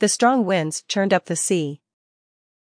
The strong winds churned up the sea,